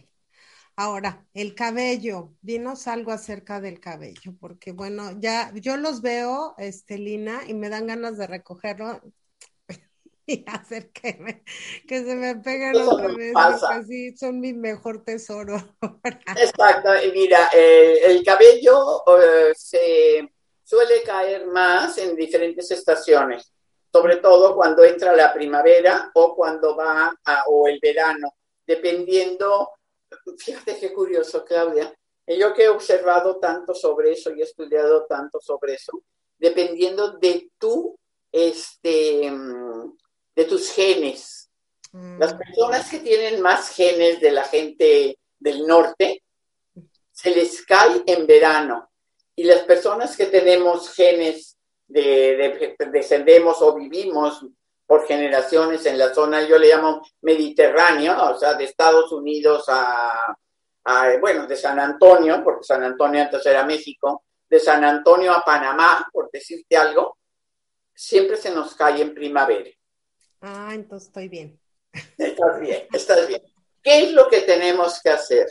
Ahora, el cabello. Dinos algo acerca del cabello, porque bueno, ya yo los veo, este, Lina, y me dan ganas de recogerlo y [LAUGHS] hacer que, me- que se me peguen Eso otra vez, pasa. porque sí, son mi mejor tesoro. [LAUGHS] Exacto, y mira, eh, el cabello eh, se suele caer más en diferentes estaciones, sobre todo cuando entra la primavera o cuando va a- o el verano, dependiendo, fíjate qué curioso, Claudia, yo que he observado tanto sobre eso y he estudiado tanto sobre eso, dependiendo de tu, este, mm, de tus genes. Las Mm, personas que tienen más genes de la gente del norte, se les cae en verano. Y las personas que tenemos genes de, de- descendemos o vivimos por generaciones en la zona, yo le llamo Mediterráneo, o sea, de Estados Unidos a, a, bueno, de San Antonio, porque San Antonio antes era México, de San Antonio a Panamá, por decirte algo, siempre se nos cae en primavera. Ah, entonces estoy bien. Estás bien, estás bien. ¿Qué es lo que tenemos que hacer?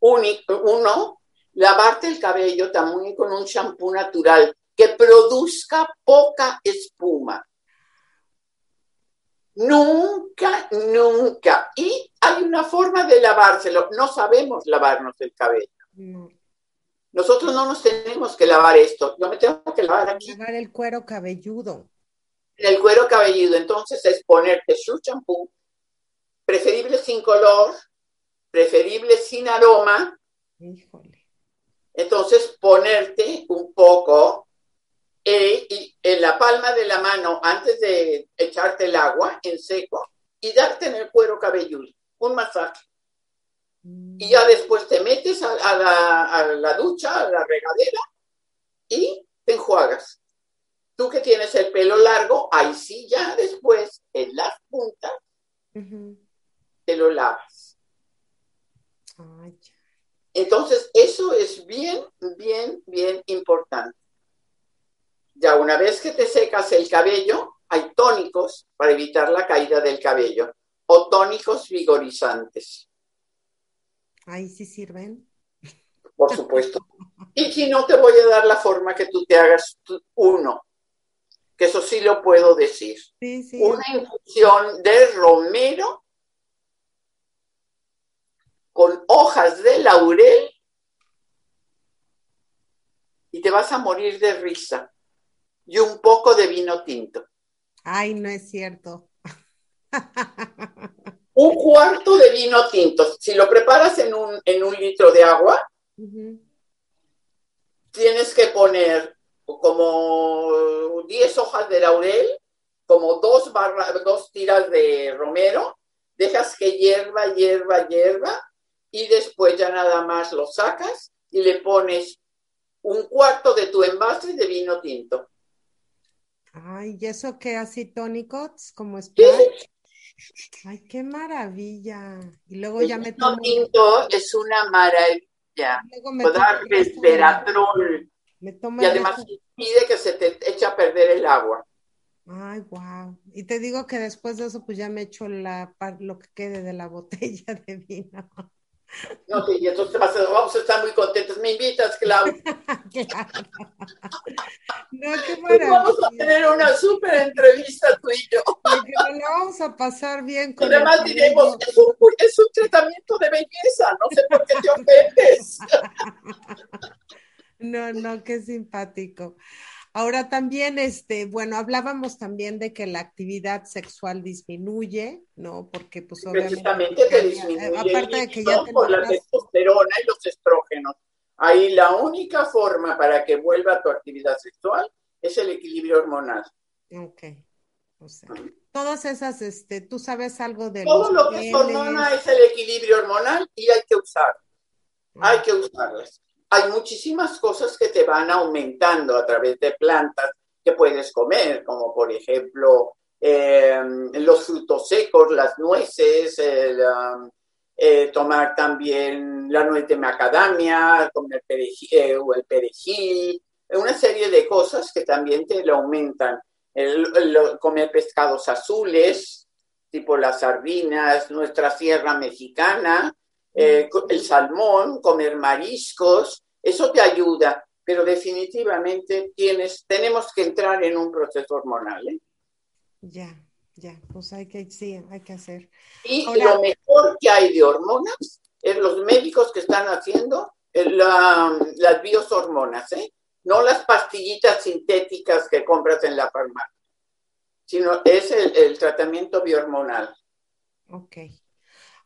Uno, lavarte el cabello también con un champú natural que produzca poca espuma. Nunca, nunca. Y hay una forma de lavárselo. No sabemos lavarnos el cabello. No, Nosotros no nos tenemos que lavar esto. Yo me tengo que lavar aquí lavar el cuero cabelludo. En el cuero cabelludo. Entonces es ponerte su champú, preferible sin color, preferible sin aroma. Híjole. Entonces ponerte un poco eh, y en la palma de la mano antes de echarte el agua en seco y darte en el cuero cabelludo un masaje. Mm, Y ya después te metes a, a la, a la ducha, a la regadera y te enjuagas. Tú que tienes el pelo largo, ahí sí ya después en las puntas te lo lavas. Ay. Entonces, eso es bien, bien, bien importante. Ya una vez que te secas el cabello, hay tónicos para evitar la caída del cabello o tónicos vigorizantes, Ahí sí sirven. por supuesto. Y si no, te voy a dar la forma que tú te hagas uno, que eso sí lo puedo decir. Sí, sí. Una infusión de romero con hojas de laurel y te vas a morir de risa. Y un poco de vino tinto. Ay, no es cierto. [LAUGHS] Un cuarto de vino tinto. Si lo preparas en un, en un litro de agua, tienes que poner como 10 hojas de laurel, como dos, barra- dos tiras de romero, dejas que hierva, hierva, hierva, y después ya nada más lo sacas y le pones un cuarto de tu envase de vino tinto. Ay, ¿y eso qué así tónicos como Sí, splash? Ay, qué maravilla. Y luego el ya me vino tomo, tinto es una maravilla. luego me y además impide que se te eche a perder el agua. Ay, wow. Y te digo que después de eso, pues ya me echo la, lo que quede de la [LAUGHS] botella de vino. No, sí, y entonces vas a- vamos a estar muy contentos. Me invitas, Claudia. [LAUGHS] Claro. No, qué Pues vamos a maravilla. tener una súper entrevista tú y yo. De que nos la vamos a pasar bien con Además diremos, es un, es un tratamiento de belleza, no sé por qué te ofendes. [LAUGHS] No, no, qué simpático. Ahora también, este, bueno, hablábamos también de que la actividad sexual disminuye, ¿no? Porque pues obviamente... Precisamente que disminuye aparte de que ya por la testosterona y los estrógenos. Ahí la única forma para que vuelva tu actividad sexual es el equilibrio hormonal. Ok. O sea, todas esas, este, tú sabes algo de Todo lo que es hormona es el equilibrio hormonal y hay que usar. Hay que usarlas hay muchísimas cosas que te van aumentando a través de plantas que puedes comer, como por ejemplo em, los frutos secos, las nueces, eh, tomar también la nuez de macadamia, comer perejil, eh, el perejil, una serie de cosas que también te lo aumentan. comer pescados azules, tipo las sardinas, nuestra sierra mexicana, eh, el salmón, comer mariscos, eso te ayuda, pero definitivamente tienes, tenemos que entrar en un proceso hormonal. ¿eh? Ya, ya, pues hay que, sí, hay que hacer. Y lo mejor que hay de hormonas es los médicos que están haciendo eh, las biohormonas, ¿eh? no las pastillitas sintéticas que compras en la farmacia, sino es el, el tratamiento biohormonal. Ok.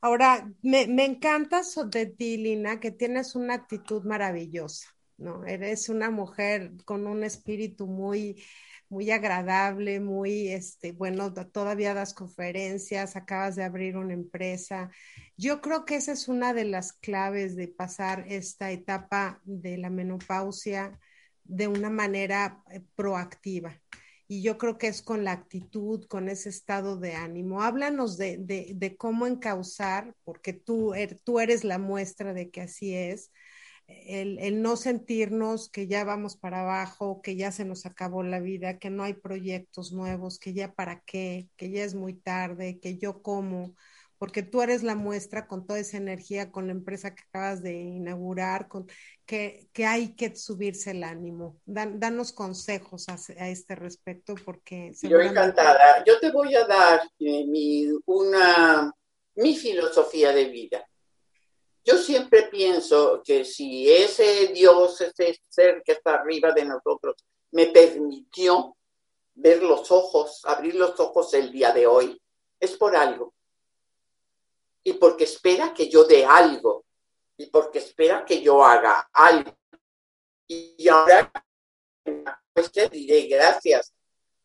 Ahora, me, me encanta de ti, Lina, que tienes una actitud maravillosa, ¿no? Eres una mujer con un espíritu muy, muy agradable, muy, este, bueno, todavía das conferencias, acabas de abrir una empresa. Yo creo que esa es una de las claves de pasar esta etapa de la menopausia de una manera eh, proactiva y yo creo que es con la actitud, con ese estado de ánimo. Háblanos de, de, cómo encauzar, porque tú, er, tú eres la muestra de que así es, el, el, no sentirnos que ya vamos para abajo, que ya se nos acabó la vida, que no hay proyectos nuevos, que ya para qué, que ya es muy tarde, que yo como porque tú eres la muestra con toda esa energía, con la empresa que acabas de inaugurar, con que, que hay que subirse el ánimo. danos consejos a, este respecto, porque... Yo encantada. Yo te voy a dar eh, mi, una, mi filosofía de vida. Yo siempre pienso que si ese Dios, ese ser que está arriba de nosotros, me permitió ver los ojos, abrir los ojos el día de hoy, es por algo y porque espera que yo dé algo y porque espera que yo haga algo. Y ahora pues te diré gracias,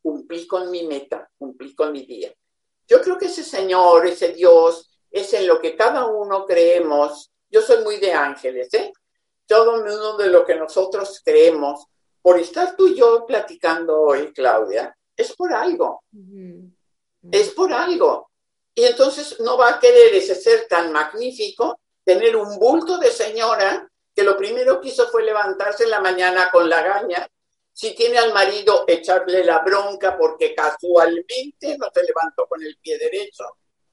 cumplí con mi meta, cumplí con mi día. Yo creo que ese Señor, ese Dios, es en lo que cada uno creemos. Yo soy muy de ángeles, ¿eh? Todo mundo de lo que nosotros creemos, por estar tú y yo platicando hoy, Claudia, es por algo. Es por algo. Y entonces no va a querer ese ser tan magnífico tener un bulto de señora que lo primero que hizo fue levantarse en la mañana con la gaña. Si tiene al marido, echarle la bronca porque casualmente no se levantó con el pie derecho,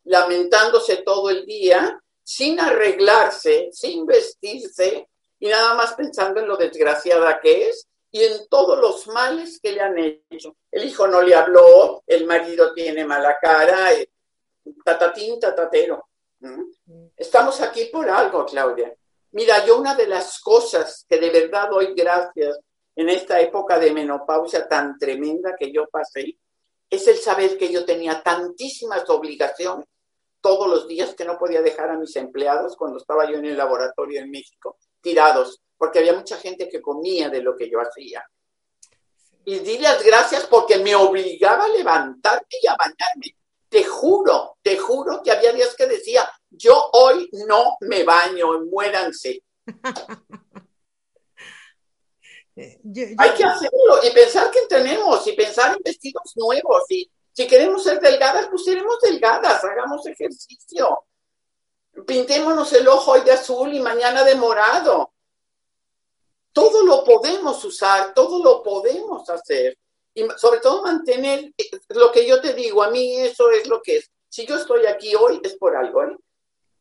lamentándose todo el día, sin arreglarse, sin vestirse y nada más pensando en lo desgraciada que es y en todos los males que le han hecho. El hijo no le habló, el marido tiene mala cara, tatatín, tatatero. Estamos aquí por algo, Claudia. Mira, yo una de las cosas que de verdad doy gracias en esta época de menopausia tan tremenda que yo pasé, es el saber que yo tenía tantísimas obligaciones todos los días que no podía dejar a mis empleados cuando estaba yo en el laboratorio en México, tirados, porque había mucha gente que comía de lo que yo hacía. Y di las gracias porque me obligaba a levantarme y a bañarme te juro, te juro que había días que decía, yo hoy no me baño, muéranse. [LAUGHS] Hay que hacerlo y pensar que tenemos y pensar en vestidos nuevos y si queremos ser delgadas, pues seremos delgadas, hagamos ejercicio. Pintémonos el ojo hoy de azul y mañana de morado. Todo lo podemos usar, todo lo podemos hacer y sobre todo mantener eh, lo que yo te digo, a mí eso es lo que es. Si yo estoy aquí hoy es por algo, ¿eh?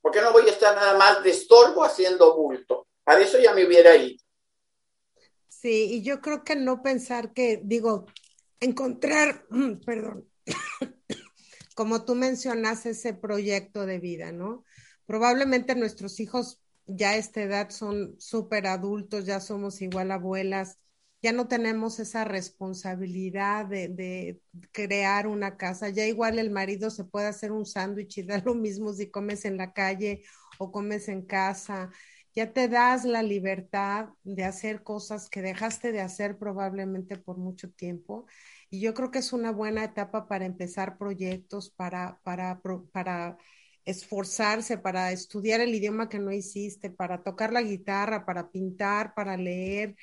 Porque no voy a estar nada más de estorbo haciendo bulto. Para eso ya me hubiera ido. Sí, y yo creo que no pensar que, digo, encontrar, perdón, [COUGHS] como tú mencionas, ese proyecto de vida, ¿no? Probablemente nuestros hijos ya a esta edad son súper adultos, ya somos igual abuelas, ya no tenemos esa responsabilidad de, crear una casa. Ya igual el marido se puede hacer un sándwich y [LAUGHS] da lo mismo si comes en la calle o comes en casa. Ya te das la libertad de hacer cosas que dejaste de hacer probablemente por mucho tiempo. Y yo creo que es una buena etapa para empezar proyectos, para, para, para esforzarse, para estudiar el idioma que no hiciste, para tocar la guitarra, para pintar, para leer,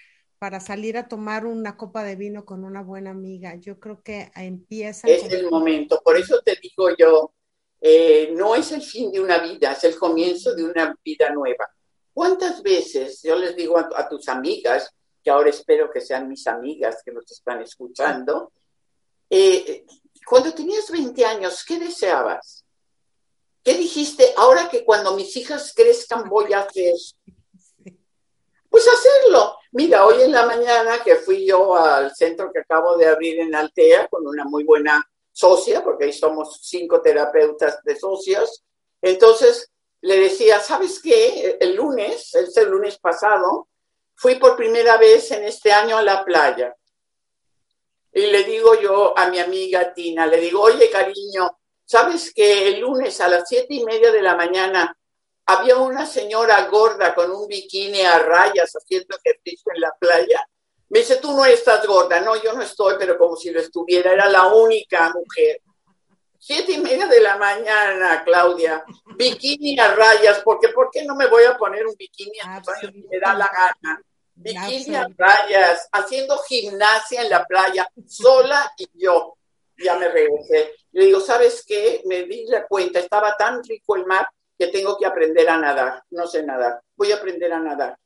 para salir a tomar una copa de vino con una buena amiga. Yo creo que empieza. Es el momento, por eso te digo yo, eh, no es el fin de una vida, es el comienzo de una vida nueva. ¿Cuántas veces yo les digo a, a tus amigas, que ahora espero que sean mis amigas que nos están escuchando, eh, cuando tenías 20 años, ¿qué deseabas? ¿Qué dijiste? Ahora que cuando mis hijas crezcan voy a hacer. [LAUGHS] Pues hacerlo. Mira, hoy en la mañana que fui yo al centro que acabo de abrir en Altea con una muy buena socia, porque ahí somos cinco terapeutas de socios, entonces le decía, ¿sabes qué? El lunes, es el lunes pasado, fui por primera vez en este año a la playa. Y le digo yo a mi amiga Tina, le digo, oye cariño, ¿Sabes que el lunes a las siete y media de la mañana había una señora gorda con un bikini a rayas haciendo ejercicio en la playa? Me dice, tú no estás gorda. No, yo no estoy, pero como si lo estuviera. Era la única mujer. Siete y media de la mañana, Claudia. Bikini a rayas, porque ¿por qué no me voy a poner un bikini a rayas? Me da la gana. Bikini a rayas, haciendo gimnasia en la playa, sola y yo. Ya me regresé. Le digo, ¿sabes qué? Me di la cuenta, estaba tan rico el mar que tengo que aprender a nadar. No sé nadar, voy a aprender a nadar.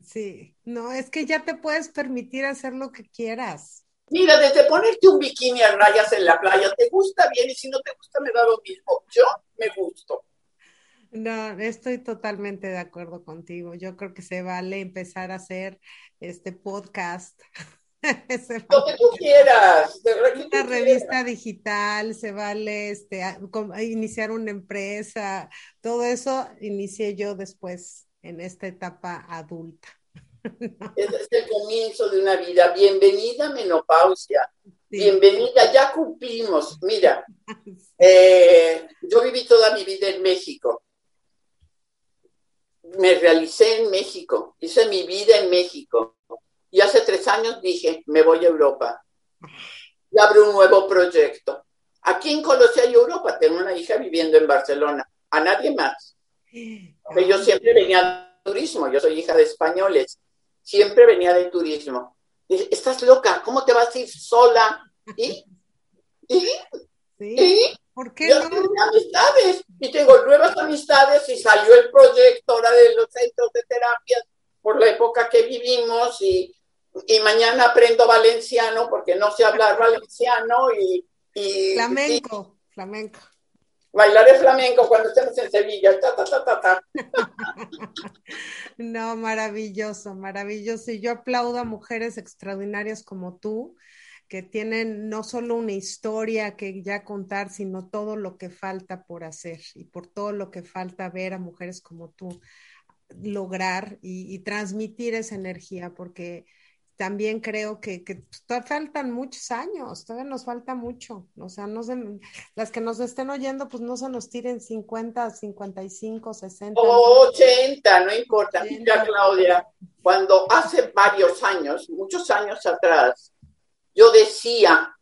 Sí, no, es que ya te puedes permitir hacer lo que quieras. Mira, desde ponerte un bikini a rayas en la playa, te gusta bien y si no te gusta me da lo mismo. Yo me gusto. No, estoy totalmente de acuerdo contigo. Yo creo que se vale empezar a hacer este podcast [LAUGHS] [LAUGHS] Lo que tú quieras. Una revista digital, se vale este, iniciar una empresa, todo eso inicié yo después en esta etapa adulta. [LAUGHS] es el comienzo de una vida. Bienvenida menopausia. Bienvenida, ya cumplimos. Mira, [LAUGHS] eh, yo viví toda mi vida en México. Me realicé en México, hice mi vida en México. Y hace tres años dije, me voy a Europa y abro un nuevo proyecto. ¿A quién conocía yo Europa? Tengo una hija viviendo en Barcelona. A nadie más. Porque yo siempre venía de turismo. Yo soy hija de españoles. Siempre venía de turismo. Estás loca. ¿Cómo te vas a ir sola? ¿Y? ¿Y? ¿Y? ¿Por qué no? tengo amistades y tengo nuevas amistades y salió el proyecto ahora de los centros de terapia por la época que vivimos y y mañana aprendo valenciano porque no sé hablar valenciano y... flamenco, flamenco. Bailaré flamenco cuando estemos en Sevilla. [LAUGHS] no, maravilloso, maravilloso. Y yo aplaudo a mujeres extraordinarias como tú, que tienen no solo una historia que ya contar, sino todo lo que falta por hacer y por todo lo que falta ver a mujeres como tú lograr y, y transmitir esa energía, porque también creo que, que todavía faltan muchos años, todavía nos falta mucho. O sea, no se, las que nos estén oyendo, pues no se nos tiren 50, 55, 60. O 80, no importa. Mira, Claudia, cuando hace varios años, muchos años atrás, yo decía,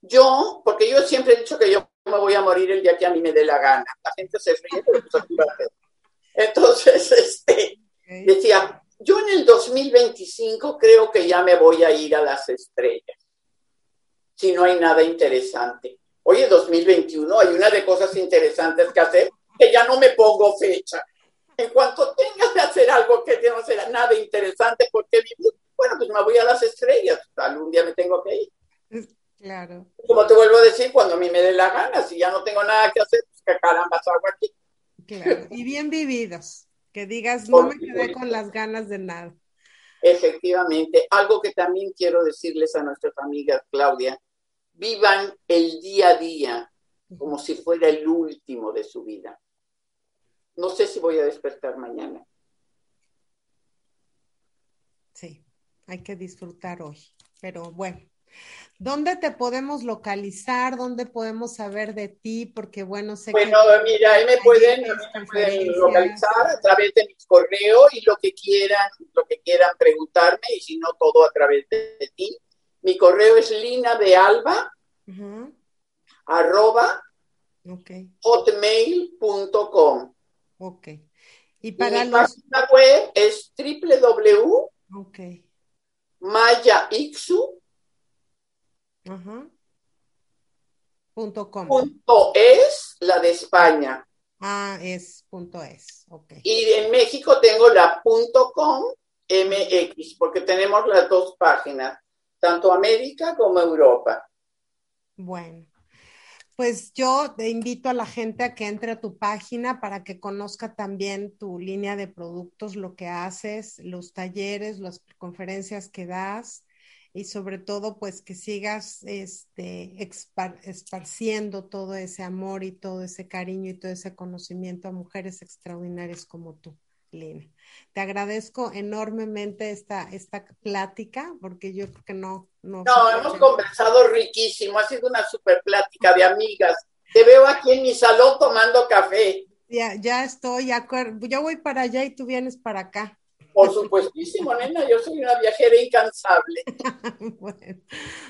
yo, porque yo siempre he dicho que yo me voy a morir el día que a mí me dé la gana. La gente se ríe, entonces, [LAUGHS] este, decía, yo en el 2025 creo que ya me voy a ir a las estrellas, si no hay nada interesante. Oye, 2021 hay una de cosas interesantes que hacer que ya no me pongo fecha. En cuanto tenga que hacer algo que no será nada interesante, porque bueno, pues me voy a las estrellas, algún día me tengo que ir. Claro. Como te vuelvo a decir, cuando a mí me dé la gana, si ya no tengo nada que hacer, pues que caramba hago aquí. Claro, y bien vividos. Que digas, no me quedé con las ganas de nada. Efectivamente, algo que también quiero decirles a nuestras amigas, Claudia, vivan el día a día como si fuera el último de su vida. No sé si voy a despertar mañana. Sí, hay que disfrutar hoy. Pero bueno, ¿Dónde te podemos localizar? ¿Dónde podemos saber de ti? Porque bueno, sé bueno, mira, ahí me pueden, me pueden localizar a través de mi correo y lo que quieran, lo que quieran preguntarme y si no todo a través de, ti. Mi correo es lina de alba arroba hotmail.com. Ok. Y para mi página web es www. Okay. Punto com. Punto es la de España. Ah, es punto es, ok. Y en México tengo la punto com MX, porque tenemos las dos páginas, tanto América como Europa. Bueno, pues yo te invito a la gente a que entre a tu página para que conozca también tu línea de productos, lo que haces, los talleres, las conferencias que das y sobre todo pues que sigas este, esparciendo todo ese amor y todo ese cariño y todo ese conocimiento a mujeres extraordinarias como tú, Lina. Te agradezco enormemente esta, esta plática porque yo creo que no... No, no hemos conversado riquísimo, ha sido una super plática de amigas. Te veo aquí en mi salón tomando café. Ya, ya estoy, yo voy para allá y tú vienes para acá. Por supuestísimo, nena, yo soy una viajera incansable. [LAUGHS] bueno,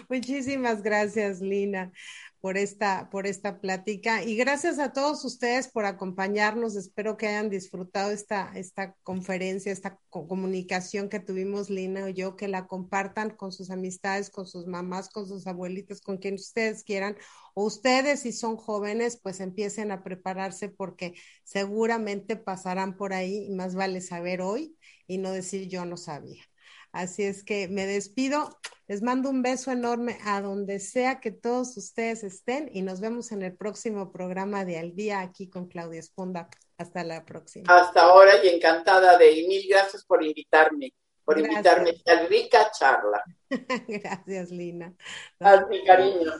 muchísimas gracias, Lina, por esta, por esta plática. Y gracias a todos ustedes por acompañarnos. Espero que hayan disfrutado esta, esta conferencia, esta comunicación que tuvimos Lina y yo, que la compartan con sus amistades, con sus mamás, con sus abuelitas, con quien ustedes quieran. O ustedes, si son jóvenes, pues empiecen a prepararse porque seguramente pasarán por ahí y más vale saber hoy y no decir yo no sabía. Así es que me despido, les mando un beso enorme a donde sea que todos ustedes estén y nos vemos en el próximo programa de Al Día aquí con Claudia Esponda. Hasta la próxima. Hasta ahora y encantada de y mil gracias por invitarme, por invitarme a esta rica charla. [LAUGHS] gracias, Lina. Haz mi cariño.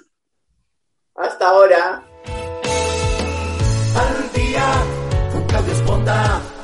Hasta ahora. Al día con Claudia Esponda.